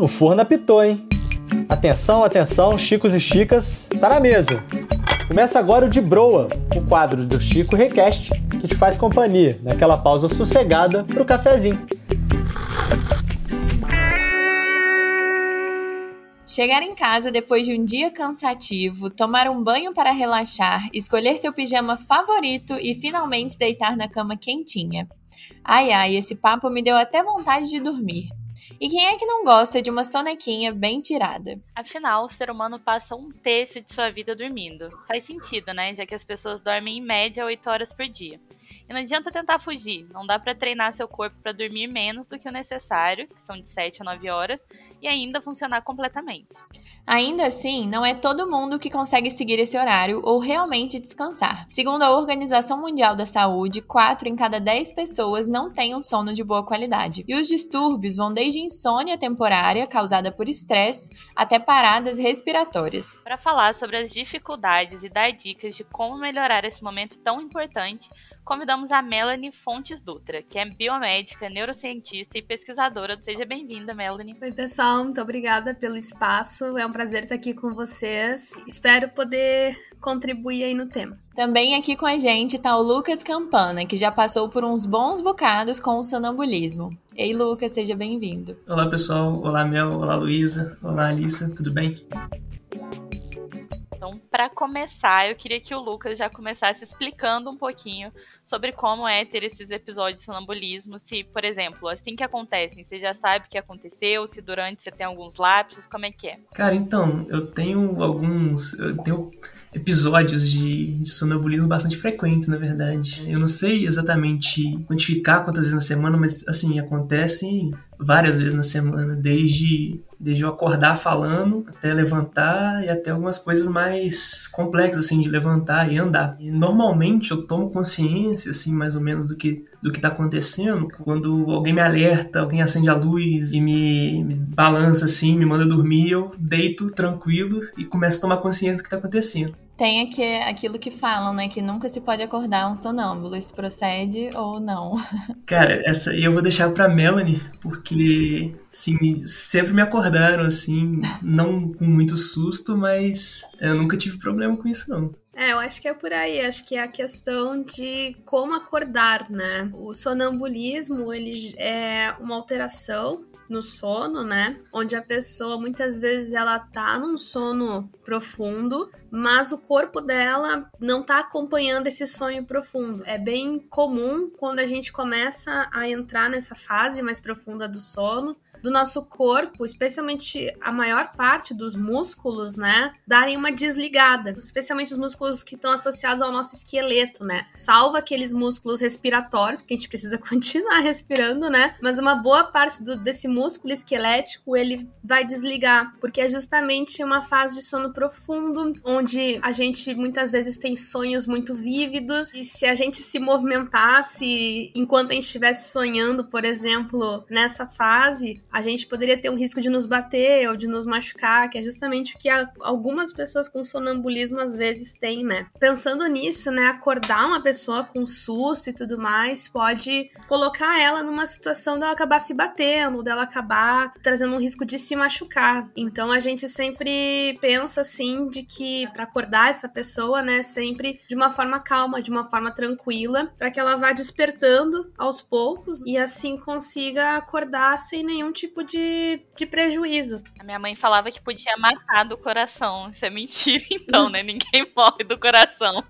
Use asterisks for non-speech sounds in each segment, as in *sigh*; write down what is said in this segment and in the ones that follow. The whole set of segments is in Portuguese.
o forno apitou, hein? Atenção, atenção, Chicos e Chicas, tá na mesa. Começa agora o de Broa, o quadro do Chico Request, que te faz companhia naquela pausa sossegada pro cafezinho. Chegar em casa depois de um dia cansativo, tomar um banho para relaxar, escolher seu pijama favorito e finalmente deitar na cama quentinha. Ai ai, esse papo me deu até vontade de dormir. E quem é que não gosta de uma sonequinha bem tirada? Afinal, o ser humano passa um terço de sua vida dormindo. Faz sentido, né? Já que as pessoas dormem em média 8 horas por dia. E não adianta tentar fugir, não dá para treinar seu corpo para dormir menos do que o necessário, que são de 7 a 9 horas, e ainda funcionar completamente. Ainda assim, não é todo mundo que consegue seguir esse horário ou realmente descansar. Segundo a Organização Mundial da Saúde, 4 em cada 10 pessoas não têm um sono de boa qualidade. E os distúrbios vão desde insônia temporária, causada por estresse, até paradas respiratórias. Para falar sobre as dificuldades e dar dicas de como melhorar esse momento tão importante, convidamos a Melanie Fontes Dutra, que é biomédica, neurocientista e pesquisadora. Seja bem-vinda, Melanie. Oi, pessoal, muito obrigada pelo espaço. É um prazer estar aqui com vocês. Espero poder contribuir aí no tema. Também aqui com a gente está o Lucas Campana, que já passou por uns bons bocados com o sonambulismo. Ei, Lucas, seja bem-vindo. Olá, pessoal. Olá, Mel. Olá, Luísa. Olá, Alissa. Tudo bem? Então, para começar, eu queria que o Lucas já começasse explicando um pouquinho sobre como é ter esses episódios de sonambulismo. Se, por exemplo, assim que acontecem, você já sabe o que aconteceu, se durante você tem alguns lapsos, como é que é? Cara, então, eu tenho alguns. Eu tenho episódios de, de sonambulismo bastante frequentes, na verdade. Eu não sei exatamente quantificar quantas vezes na semana, mas assim, acontece várias vezes na semana, desde, desde eu acordar falando, até levantar e até algumas coisas mais complexas, assim, de levantar e andar. E normalmente eu tomo consciência, assim, mais ou menos do que do que está acontecendo quando alguém me alerta, alguém acende a luz e me, me, balança assim, me manda dormir, eu deito tranquilo e começo a tomar consciência do que está acontecendo. Tem aqui, aquilo que falam, né? Que nunca se pode acordar um sonâmbulo. Isso procede ou não? *laughs* Cara, essa eu vou deixar pra Melanie, porque sim, sempre me acordaram, assim, não com muito susto, mas eu nunca tive problema com isso, não. É, eu acho que é por aí. Acho que é a questão de como acordar, né? O sonambulismo, ele é uma alteração no sono, né? Onde a pessoa muitas vezes ela tá num sono profundo, mas o corpo dela não tá acompanhando esse sonho profundo. É bem comum quando a gente começa a entrar nessa fase mais profunda do sono, do nosso corpo, especialmente a maior parte dos músculos, né, darem uma desligada, especialmente os músculos que estão associados ao nosso esqueleto, né? Salva aqueles músculos respiratórios, porque a gente precisa *laughs* continuar respirando, né? Mas uma boa parte do, desse músculo esquelético ele vai desligar, porque é justamente uma fase de sono profundo, onde a gente muitas vezes tem sonhos muito vívidos, e se a gente se movimentasse enquanto a gente estivesse sonhando, por exemplo, nessa fase, a gente poderia ter um risco de nos bater ou de nos machucar, que é justamente o que algumas pessoas com sonambulismo às vezes têm, né? Pensando nisso, né, acordar uma pessoa com susto e tudo mais pode colocar ela numa situação dela acabar se batendo, dela acabar trazendo um risco de se machucar. Então a gente sempre pensa assim de que para acordar essa pessoa, né, sempre de uma forma calma, de uma forma tranquila, para que ela vá despertando aos poucos e assim consiga acordar sem nenhum tipo de, de prejuízo. A minha mãe falava que podia matar do coração. Isso é mentira, *laughs* então, né? Ninguém morre do coração.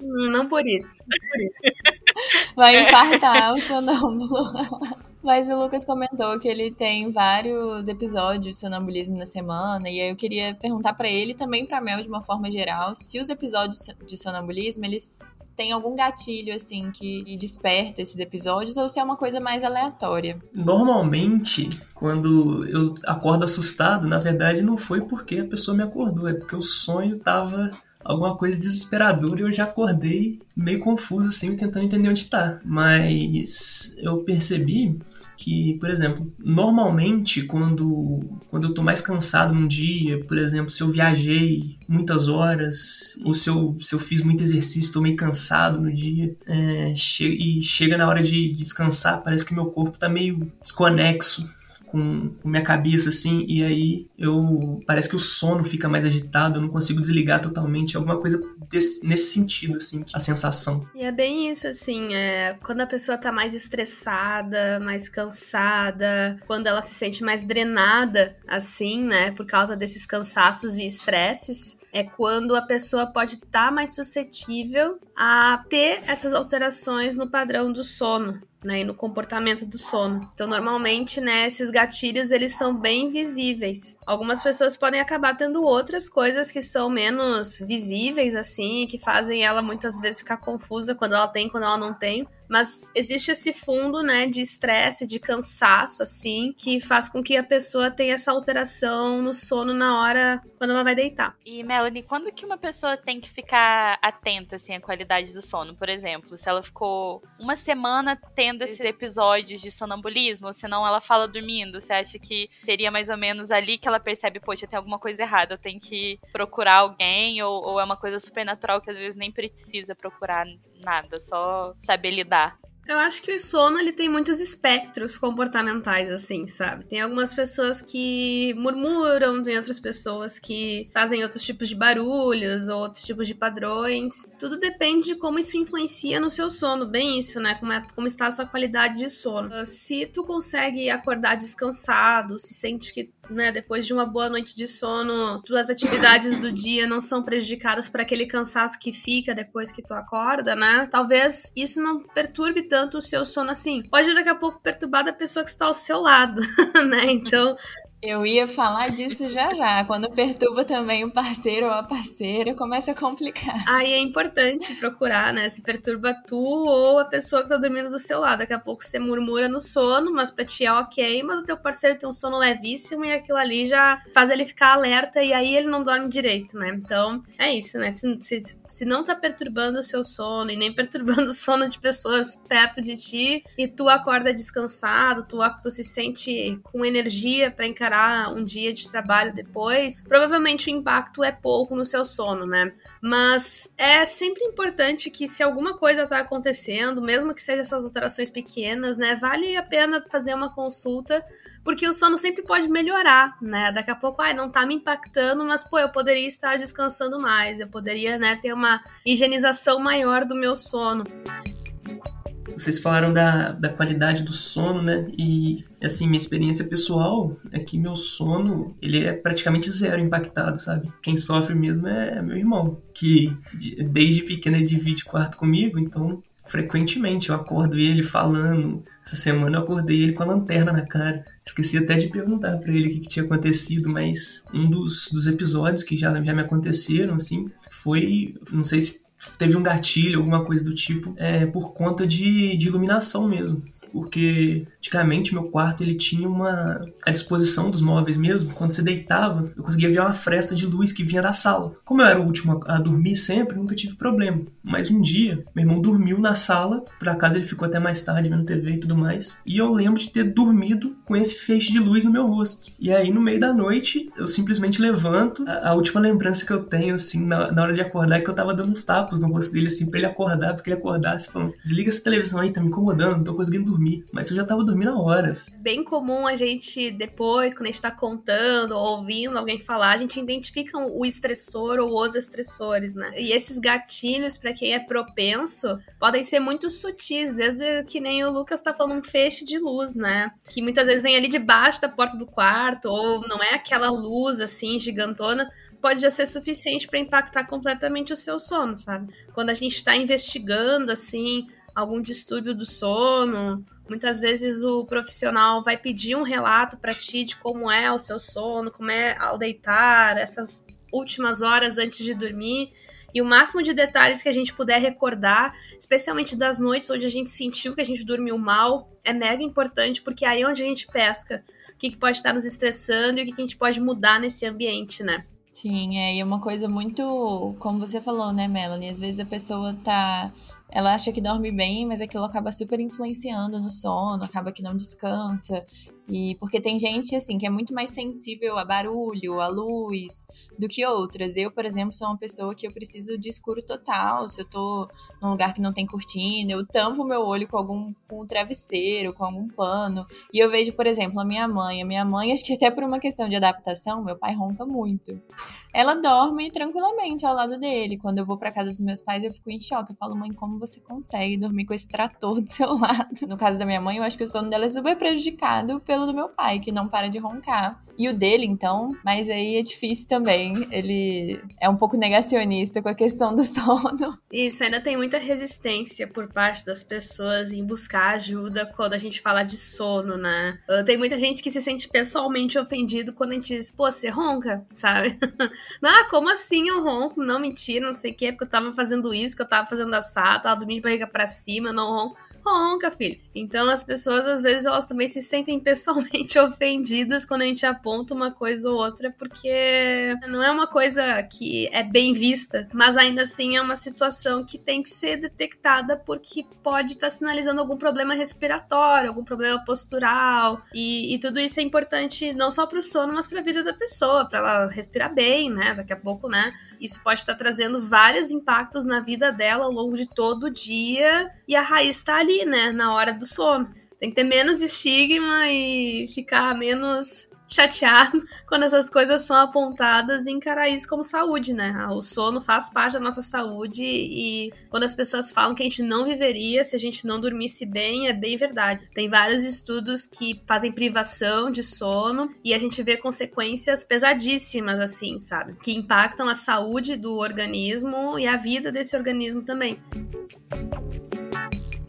Não por isso. Não por isso. Vai infartar o sonâmbulo. *laughs* Mas o Lucas comentou que ele tem vários episódios de sonambulismo na semana, e aí eu queria perguntar para ele também para Mel de uma forma geral, se os episódios de sonambulismo eles têm algum gatilho assim que desperta esses episódios ou se é uma coisa mais aleatória. Normalmente, quando eu acordo assustado, na verdade não foi porque a pessoa me acordou, é porque o sonho tava alguma coisa desesperadora e eu já acordei meio confuso assim, tentando entender onde tá. Mas eu percebi que, por exemplo, normalmente quando, quando eu tô mais cansado num dia, por exemplo, se eu viajei muitas horas, ou se eu, se eu fiz muito exercício, tô meio cansado no dia, é, che e chega na hora de descansar, parece que meu corpo tá meio desconexo com, com minha cabeça, assim, e aí eu. Parece que o sono fica mais agitado, eu não consigo desligar totalmente. Alguma coisa desse, nesse sentido, assim, a sensação. E é bem isso, assim, é, quando a pessoa tá mais estressada, mais cansada, quando ela se sente mais drenada, assim, né, por causa desses cansaços e estresses, é quando a pessoa pode estar tá mais suscetível a ter essas alterações no padrão do sono né, e no comportamento do sono. Então, normalmente, né, esses gatilhos eles são bem visíveis. Algumas pessoas podem acabar tendo outras coisas que são menos visíveis, assim, que fazem ela muitas vezes ficar confusa quando ela tem, quando ela não tem. Mas existe esse fundo, né, de estresse, de cansaço, assim, que faz com que a pessoa tenha essa alteração no sono na hora quando ela vai deitar. E, Melanie, quando que uma pessoa tem que ficar atenta, assim, à qualidade do sono? Por exemplo, se ela ficou uma semana tendo esses episódios de sonambulismo, ou senão ela fala dormindo, você acha que seria mais ou menos ali que ela percebe, poxa, tem alguma coisa errada, eu tenho que procurar alguém, ou, ou é uma coisa super natural que às vezes nem precisa procurar nada, só saber lidar. Eu acho que o sono ele tem muitos espectros comportamentais, assim, sabe? Tem algumas pessoas que murmuram, tem outras pessoas que fazem outros tipos de barulhos, outros tipos de padrões. Tudo depende de como isso influencia no seu sono, bem isso, né? Como, é, como está a sua qualidade de sono. Se tu consegue acordar descansado, se sente que né, depois de uma boa noite de sono, tuas atividades do dia não são prejudicadas por aquele cansaço que fica depois que tu acorda, né? Talvez isso não perturbe tanto o seu sono assim. Pode daqui a pouco perturbar da pessoa que está ao seu lado, *laughs* né? Então, eu ia falar disso já já. Quando perturba também o parceiro ou a parceira, começa a complicar. Aí é importante procurar, né? Se perturba tu ou a pessoa que tá dormindo do seu lado. Daqui a pouco você murmura no sono, mas pra ti é ok, mas o teu parceiro tem um sono levíssimo e aquilo ali já faz ele ficar alerta e aí ele não dorme direito, né? Então é isso, né? Se, se, se não tá perturbando o seu sono e nem perturbando *laughs* o sono de pessoas perto de ti e tu acorda descansado, tu, tu se sente com energia para encarar um dia de trabalho depois, provavelmente o impacto é pouco no seu sono, né? Mas é sempre importante que se alguma coisa tá acontecendo, mesmo que sejam essas alterações pequenas, né, vale a pena fazer uma consulta, porque o sono sempre pode melhorar, né? Daqui a pouco, ai, não tá me impactando, mas pô, eu poderia estar descansando mais, eu poderia, né, ter uma higienização maior do meu sono. Vocês falaram da, da qualidade do sono, né? E, assim, minha experiência pessoal é que meu sono, ele é praticamente zero impactado, sabe? Quem sofre mesmo é meu irmão, que desde pequeno ele divide quarto comigo, então frequentemente eu acordo ele falando. Essa semana eu acordei ele com a lanterna na cara. Esqueci até de perguntar para ele o que, que, tinha acontecido, mas um dos, dos episódios que já, já me aconteceram, assim, foi. Não sei se teve um gatilho, alguma coisa do tipo, é, por conta de, de iluminação mesmo. Porque antigamente meu quarto ele tinha uma a disposição dos móveis mesmo, quando você deitava, eu conseguia ver uma fresta de luz que vinha da sala. Como eu era o último a, dormir sempre, nunca tive problema. Mas um dia, meu irmão dormiu na sala, por acaso ele ficou até mais tarde vendo TV e tudo mais, e eu lembro de ter dormido com esse feixe de luz no meu rosto. E aí no meio da noite, eu simplesmente levanto, a, a última lembrança que eu tenho assim na, na, hora de acordar é que eu tava dando uns tapas no rosto dele assim para ele acordar, porque ele acordasse falando: "Desliga essa televisão aí, tá me incomodando, não tô conseguindo dormir" dormir, mas eu já tava dormindo há horas. Bem comum a gente, depois, quando a gente tá contando ou ouvindo alguém falar, a gente identifica o estressor ou os estressores, né? E esses gatilhos, para quem é propenso, podem ser muito sutis, desde que nem o Lucas tá falando um feixe de luz, né? Que muitas vezes vem ali debaixo da porta do quarto, ou não é aquela luz assim gigantona, pode já ser suficiente para impactar completamente o seu sono, sabe? Quando a gente está investigando assim algum distúrbio do sono. Muitas vezes o profissional vai pedir um relato para ti de como é o seu sono, como é ao deitar, essas últimas horas antes de dormir. E o máximo de detalhes que a gente puder recordar, especialmente das noites onde a gente sentiu que a gente dormiu mal, é mega importante, porque aí é onde a gente pesca o que, que pode estar nos estressando e o que, que a gente pode mudar nesse ambiente, né? Sim, é, e é uma coisa muito, como você falou, né, Melanie? Às vezes a pessoa tá ela acha que dorme bem, mas aquilo acaba super influenciando no sono, acaba que não descansa. E porque tem gente assim que é muito mais sensível a barulho, a luz, do que outras. Eu, por exemplo, sou uma pessoa que eu preciso de escuro total. Se eu tô num lugar que não tem cortina, eu tampo meu olho com algum com um travesseiro, com algum pano. E eu vejo, por exemplo, a minha mãe. A minha mãe, *laughs* acho que até por uma questão de adaptação, meu pai ronca muito. Ela dorme tranquilamente ao lado dele. Quando eu vou para casa dos meus pais, eu fico em choque. Eu falo, mãe, como você consegue dormir com esse trator do seu *laughs* lado? No caso da minha mãe, eu acho que o sono dela é super prejudicado pelo do meu pai, que não para de roncar. E o dele, então, mas aí é difícil também. Ele é um pouco negacionista com a questão do *laughs* sono. Isso, ainda tem muita resistência por parte das pessoas em buscar ajuda quando a gente fala de sono, né? Uh, tem muita gente que se sente pessoalmente ofendido quando a gente diz, pô, você ronca, sabe? *laughs* ah, como assim eu ronco? Não, mentira, não sei o que, porque eu tava fazendo isso, que eu tava fazendo assado, tava dormindo de barriga pra cima, não ronco ronca, filho. Então as pessoas às vezes elas também se sentem *laughs* pessoalmente ofendidas quando a gente aponta uma coisa ou outra, porque não é uma coisa que é bem vista, mas ainda assim é uma situação que tem que ser detectada porque pode estar tá sinalizando algum problema respiratório, algum problema postural e, e tudo isso é importante não só para o sono, mas para a vida da pessoa, para ela respirar bem, né? Daqui a pouco, né? Isso pode estar tá trazendo vários impactos na vida dela ao longo de todo o dia e a raiz está ali ali, né, na hora do sono. Tem que ter menos estigma e ficar menos chateado *laughs* quando essas coisas são apontadas e encarar isso como saúde, né? O sono faz parte da nossa saúde e quando as pessoas falam que a gente não viveria se a gente não dormisse bem, é bem verdade. Tem vários estudos que fazem privação de sono e a gente vê consequências pesadíssimas, assim, sabe? Que impactam a saúde do organismo e a vida desse organismo também.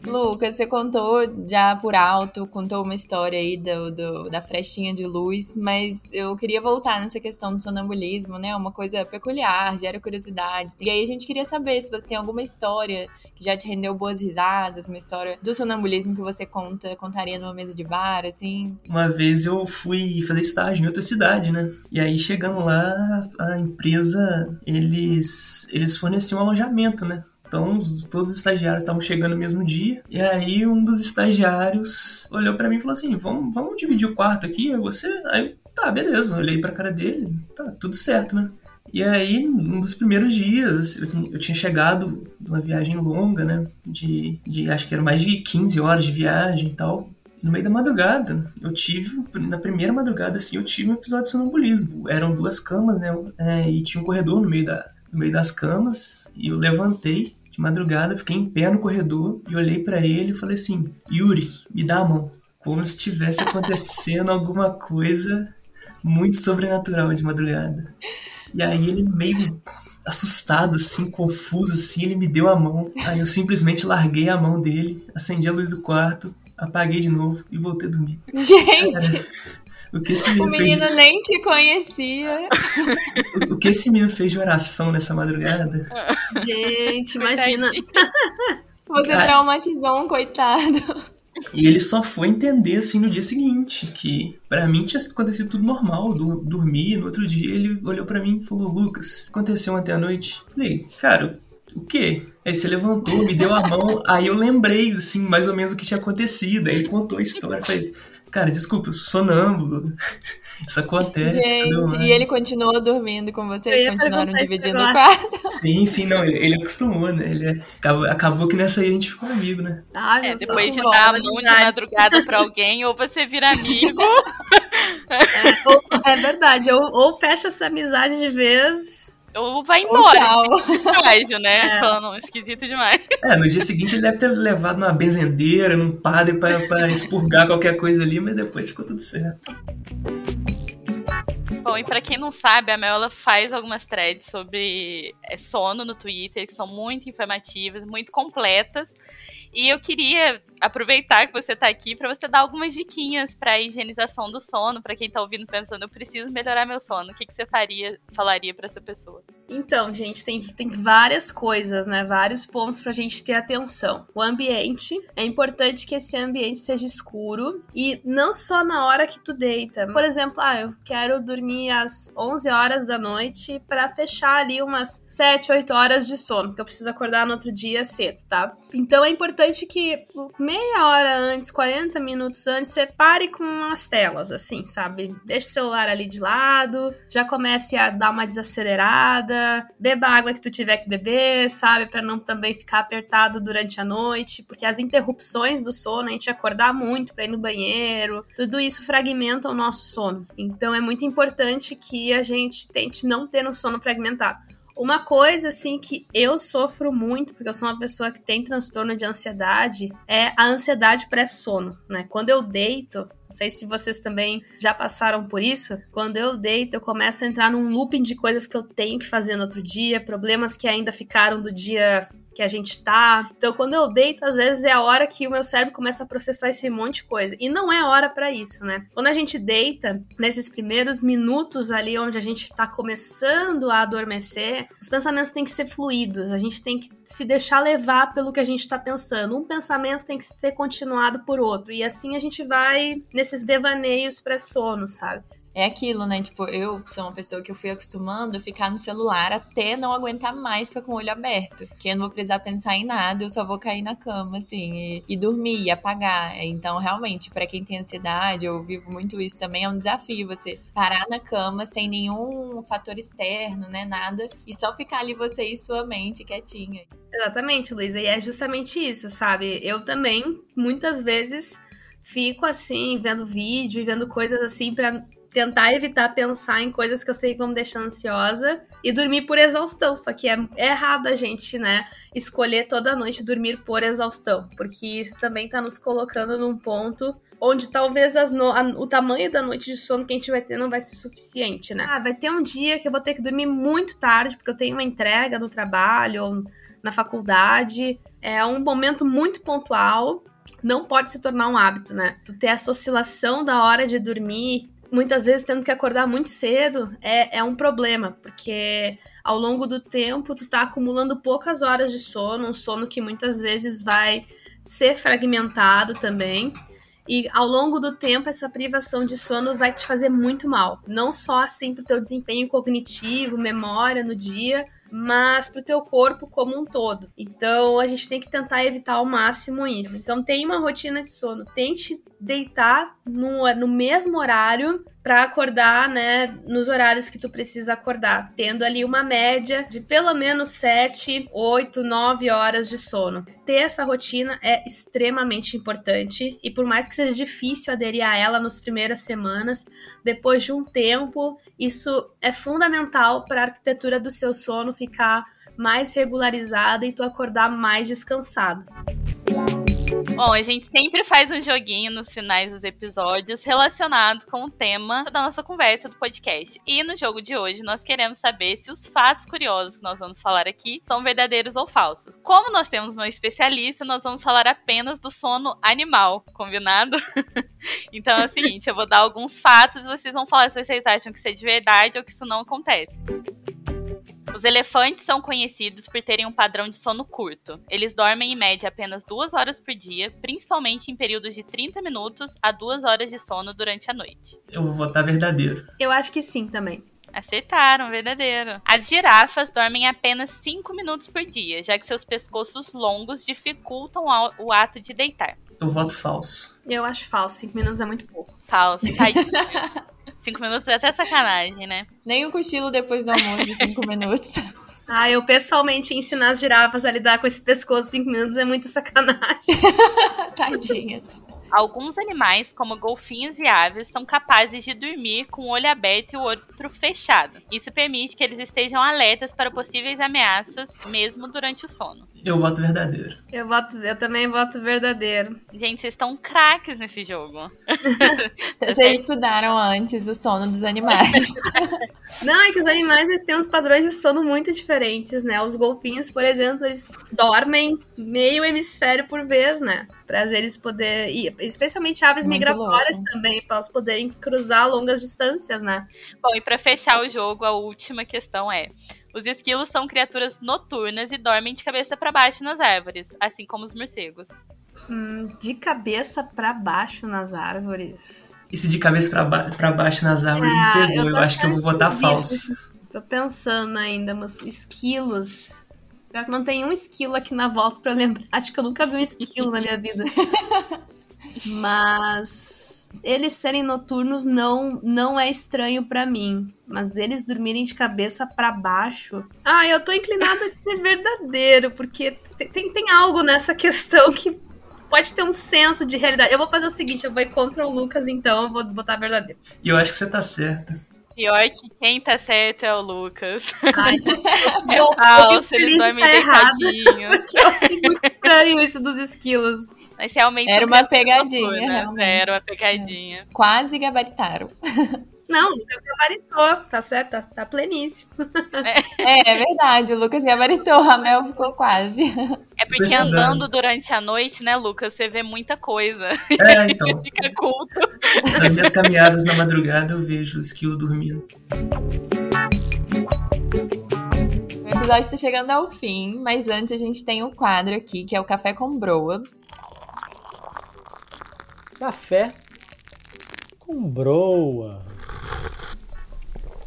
Lucas, você contou já por alto, contou uma história aí do, do, da frestinha de luz, mas eu queria voltar nessa questão do sonambulismo, né? Uma coisa peculiar, gera curiosidade. E aí a gente queria saber se você tem alguma história que já te rendeu boas risadas, uma história do sonambulismo que você conta, contaria numa mesa de bar, assim. Uma vez eu fui fazer estágio em outra cidade, né? E aí chegando lá, a empresa, eles, eles forneciam um alojamento, né? Então, todos os estagiários estavam chegando no mesmo dia. E aí, um dos estagiários olhou para mim e falou assim: vamos, vamos dividir o quarto aqui, você? Aí, tá, beleza. Olhei pra cara dele, tá, tudo certo, né? E aí, um dos primeiros dias, eu, tinha chegado de uma viagem longa, né? De, de acho que era mais de 15 horas de viagem e tal. No meio da madrugada, eu tive, na primeira madrugada, assim, eu tive um episódio de sonambulismo. Eram duas camas, né? É, e tinha um corredor no meio, da, no meio das camas. E eu levantei de madrugada, fiquei em pé no corredor e olhei para ele e falei assim: Yuri, me dá a mão. Como se tivesse acontecendo alguma coisa muito sobrenatural de madrugada. E aí ele meio assustado, assim, confuso, assim, ele me deu a mão. Aí eu simplesmente larguei a mão dele, acendi a luz do quarto, apaguei de novo e voltei a dormir. Gente! Cara, o que esse menino, o menino fez... nem te conhecia. O, o que esse menino fez de oração nessa madrugada? Gente, imagina. Você Cara, traumatizou um coitado. E ele só foi entender assim no dia seguinte, que para mim tinha acontecido tudo normal, dormir, no outro dia ele olhou para mim e falou: "Lucas, aconteceu ontem à noite?" Falei: "Cara, o quê?" Aí você levantou, me deu a mão, aí eu lembrei assim mais ou menos o que tinha acontecido. Aí ele contou a história, falei: Cara, desculpa, eu sou sonâmbulo. Isso acontece. Gente, e ele continuou dormindo com vocês? Continuaram dividindo o quarto? *laughs* Sim, sim, não, ele, ele acostumou, né? Ele acabou, acabou, que nessa aí a gente ficou amigo, né? Ah, é, depois de dar a mão de madrugada pra alguém, ou você vira amigo. *laughs* é, ou, é verdade, ou, ou fecha essa amizade de vez ou vai embora. Tchau. né? *laughs* É. Falando esquisito demais. É, no dia seguinte ele deve ter levado numa benzendeira, num padre pra, pra expurgar qualquer coisa ali, mas depois ficou tudo certo. Bom, e para quem não sabe, a Mel faz algumas threads sobre é, sono no Twitter, que são muito informativas, muito completas. E eu queria aproveitar que você está aqui para você dar algumas diquinhas para higienização do sono, para quem está ouvindo pensando, eu preciso melhorar meu sono. O que, que você faria, falaria para essa pessoa? Então, gente, tem, tem várias coisas, né? Vários pontos pra gente ter atenção. O ambiente. É importante que esse ambiente seja escuro e não só na hora que tu deita. Por exemplo, ah, eu quero dormir às 11 horas da noite para fechar ali umas 7, 8 horas de sono, porque eu preciso acordar no outro dia cedo, tá? Então é importante que meia hora antes, 40 minutos antes, você pare com as telas, assim, sabe? Deixa o celular ali de lado, já comece a dar uma desacelerada beba água que tu tiver que beber, sabe? Para não também ficar apertado durante a noite, porque as interrupções do sono, a gente acordar muito para ir no banheiro, tudo isso fragmenta o nosso sono. Então é muito importante que a gente tente não ter um sono fragmentado. Uma coisa, assim, que eu sofro muito, porque eu sou uma pessoa que tem transtorno de ansiedade, é a ansiedade pré-sono, né? Quando eu deito, sei se vocês também já passaram por isso. Quando eu deito, eu começo a entrar num looping de coisas que eu tenho que fazer no outro dia, problemas que ainda ficaram do dia que a gente tá. Então, quando eu deito, às vezes é a hora que o meu cérebro começa a processar esse monte de coisa. E não é hora para isso, né? Quando a gente deita, nesses primeiros minutos ali onde a gente tá começando a adormecer, os pensamentos têm que ser fluidos. A gente tem que se deixar levar pelo que a gente tá pensando. Um pensamento tem que ser continuado por outro. E assim a gente vai nesses devaneios pré-sono, sabe? É aquilo, né? Tipo, eu sou uma pessoa que eu fui acostumando a ficar no celular até não aguentar mais ficar com o olho aberto. Que eu não vou precisar pensar em nada, eu só vou cair na cama, assim, e, e dormir, e apagar. Então, realmente, para quem tem ansiedade, eu vivo muito isso também, é um desafio você parar na cama sem nenhum fator externo, né? Nada, e só ficar ali você e sua mente quietinha. Exatamente, Luísa, e é justamente isso, sabe? Eu também, muitas vezes fico assim, vendo vídeo e vendo coisas assim para tentar evitar pensar em coisas que eu sei que vão me deixar ansiosa e dormir por exaustão. Só que é, é errado a gente, né, escolher toda noite dormir por exaustão, porque isso também tá nos colocando num ponto onde talvez no, o tamanho da noite de sono que a gente vai ter não vai ser suficiente, né? Ah, vai ter um dia que eu vou ter que dormir muito tarde porque eu tenho uma entrega no trabalho ou na faculdade. É um momento muito pontual. Não pode se tornar um hábito, né? Tu ter essa oscilação da hora de dormir muitas vezes tendo que acordar muito cedo é, é um problema, porque ao longo do tempo tu tá acumulando poucas horas de sono, um sono que muitas vezes vai ser fragmentado também. E ao longo do tempo, essa privação de sono vai te fazer muito mal. Não só assim pro teu desempenho cognitivo, memória no dia, mas para o teu corpo como um todo. Então a gente tem que tentar evitar ao máximo isso. Então tem uma rotina de sono, tente deitar no, no mesmo horário para acordar, né, nos horários que tu precisa acordar, tendo ali uma média de pelo menos 7, 8, 9 horas de sono. Ter essa rotina é extremamente importante e por mais que seja difícil aderir a ela nas primeiras semanas, depois de um tempo, isso é fundamental para a arquitetura do seu sono ficar mais regularizada e tu acordar mais descansado. Bom, a gente sempre faz um joguinho nos finais dos episódios relacionado com o tema da nossa conversa do podcast. E no jogo de hoje nós queremos saber se os fatos curiosos que nós vamos falar aqui são verdadeiros ou falsos. Como nós temos uma especialista, nós vamos falar apenas do sono animal, combinado? *laughs* então é o seguinte, eu vou dar alguns fatos e vocês vão falar se vocês acham que isso é de verdade ou que isso não acontece. Os elefantes são conhecidos por terem um padrão de sono curto. Eles dormem em média apenas duas horas por dia, principalmente em períodos de 30 minutos a duas horas de sono durante a noite. Eu vou votar verdadeiro. Eu acho que sim também. Acertaram, verdadeiro. As girafas dormem apenas 5 minutos por dia, já que seus pescoços longos dificultam o ato de deitar. Eu voto falso. Eu acho falso, 5 minutos é muito pouco. Falso. *laughs* Cinco minutos é até sacanagem, né? Nem o cochilo depois do almoço de cinco minutos. *laughs* Ah, eu pessoalmente ensinar as girafas a lidar com esse pescoço cinco minutos é muito sacanagem. *laughs* Tadinhas. Alguns animais, como golfinhos e aves, são capazes de dormir com o olho aberto e o outro fechado. Isso permite que eles estejam alertas para possíveis ameaças, mesmo durante o sono. Eu voto verdadeiro. Eu voto, eu também voto verdadeiro. Gente, vocês estão craques nesse jogo. *laughs* vocês estudaram antes o sono dos animais. *laughs* Não, é que os animais eles têm uns padrões de sono muito diferentes, né? Os golfinhos, por exemplo, eles dormem meio hemisfério por vez, né? Para eles poderem especialmente aves Muito migratórias louco. também, para elas poderem cruzar longas distâncias, né? Bom, e para fechar o jogo, a última questão é: Os esquilos são criaturas noturnas e dormem de cabeça para baixo nas árvores, assim como os morcegos. Hum, de cabeça para baixo nas árvores. Esse de cabeça pra, ba baixo nas árvores Ah, me pegou. eu Eu, acho que eu vou votar pensando falso. Tô pensando ainda, mas esquilos. Pior que não tem um esquilo aqui na volta pra eu lembrar. Acho que eu nunca vi um esquilo na minha vida. *laughs* Mas eles serem noturnos não não é estranho pra mim, mas eles dormirem de cabeça pra baixo. Ah, eu tô inclinada a ser verdadeiro, porque tem, tem, tem algo nessa questão que pode ter um senso de realidade. Eu vou fazer o seguinte, eu vou ir contra o Lucas então, eu vou botar verdadeiro. E eu acho que você tá certa. Pior que quem tá certo é o Lucas. Ai, É eu- falso, fico eles dormem errada. deitadinhos. Porque eu muito estranho isso dos esquilos. Mas realmente Era uma criaturas pegadinha, realmente. Era uma pegadinha. Quase gabaritaram. *laughs* Não, o Lucas gabaritou, tá certo, tá, tá pleníssimo. É, é verdade, o Lucas gabaritou, a Mel ficou quase. É porque andando durante a noite, né, Lucas, você vê muita coisa. É, *laughs* então. Fica culto. Nas minhas caminhadas na madrugada eu vejo o esquilo dormindo. O episódio está chegando ao fim, mas antes a gente tem um quadro aqui, que é o Café com Broa. Café com broa.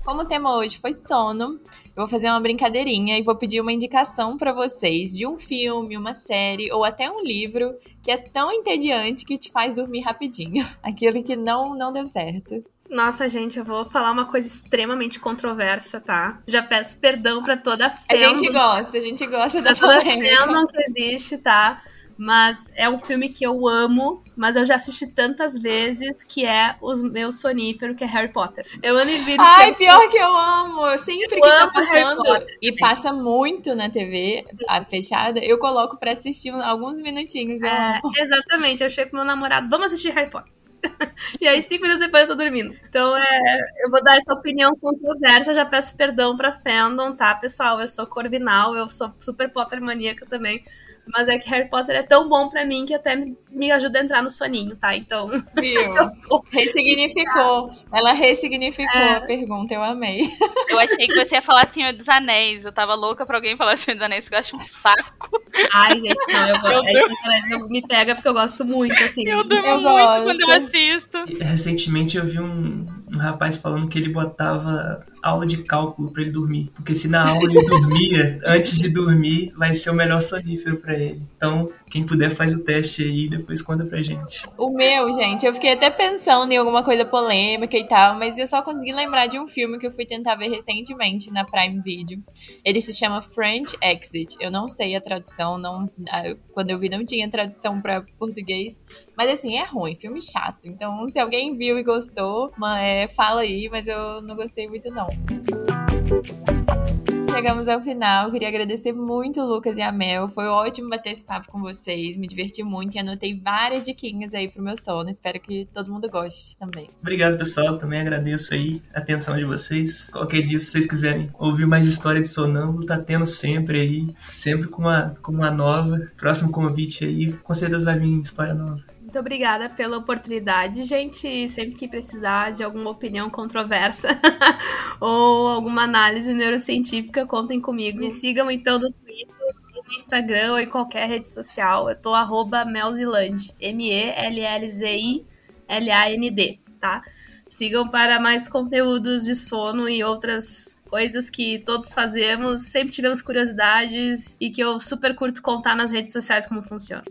Como o tema hoje foi sono, eu vou fazer uma brincadeirinha e vou pedir uma indicação para vocês de um filme, uma série ou até um livro que é tão entediante que te faz dormir rapidinho. *laughs* Aquele que não, não deu certo. Nossa, gente, eu vou falar uma coisa extremamente controversa, tá? Já peço perdão pra toda a A gente fandom- gosta, a gente gosta da toda fandom que existe, tá? Mas é um filme que eu amo, mas eu já assisti tantas vezes, que é os meus soníferos, que é Harry Potter. Eu amo e viro Ai, pior que eu amo! Sempre Eu que tá passando e passa muito na TV, a fechada, eu coloco pra assistir alguns minutinhos. É, amo. exatamente, eu chego com meu namorado, vamos assistir Harry Potter. *laughs* e aí, cinco minutos depois eu tô dormindo. Então, é, eu vou dar essa opinião controversa, já peço perdão pra fandom, tá, pessoal? Eu sou corvinal, eu sou super Potter maníaca também. Mas é que Harry Potter é tão bom pra mim que até me- ajuda a entrar no soninho, tá? Então, Viu? *laughs* Ressignificou. Ela ressignificou É. a pergunta, eu amei. Eu achei que você ia falar Senhor dos Anéis. Eu tava louca pra alguém falar Senhor dos Anéis, que eu acho um saco. ai, gente, não, eu, parece, eu- me pega porque eu gosto muito, assim. Eu durmo Eu muito gosto. quando eu assisto. Recentemente eu vi um, um rapaz falando que ele botava aula de cálculo pra ele dormir. Porque se na aula ele dormia, *laughs* antes de dormir, vai ser o melhor sonífero pra ele. Então, quem puder faz o teste aí e depois conta pra gente. O meu, gente, eu fiquei até pensando em alguma coisa polêmica e tal, mas eu só consegui lembrar de um filme que eu fui tentar ver recentemente na Prime Video. Ele se chama French Exit. Eu não sei a tradução, não, ah, quando eu vi não tinha tradução pra português, mas assim, é ruim, filme chato. Então, se alguém viu e gostou, ma- é, fala aí, mas eu não gostei muito não. Chegamos ao final. Queria agradecer muito o Lucas e a Mel. Foi ótimo bater esse papo com vocês. Me diverti muito e anotei várias diquinhas aí pro meu sono. Espero que todo mundo goste também. Obrigado, pessoal. Também agradeço aí a atenção de vocês. Qualquer dia, se vocês quiserem ouvir mais história de sonâmbulo, tá tendo sempre aí. Sempre com uma, com uma nova. Próximo convite aí, com certeza vai vir história nova. Muito obrigada pela oportunidade, gente. Sempre que precisar de alguma opinião controversa *laughs* ou alguma análise neurocientífica, contem comigo. Me sigam então no Twitter, no Instagram ou em qualquer rede social. Eu tô arroba Melziland, M-E-L-L-Z-I-L-A-N-D, tá? Sigam para mais conteúdos de sono e outras coisas que todos fazemos, sempre tivemos curiosidades e que eu super curto contar nas redes sociais como funciona.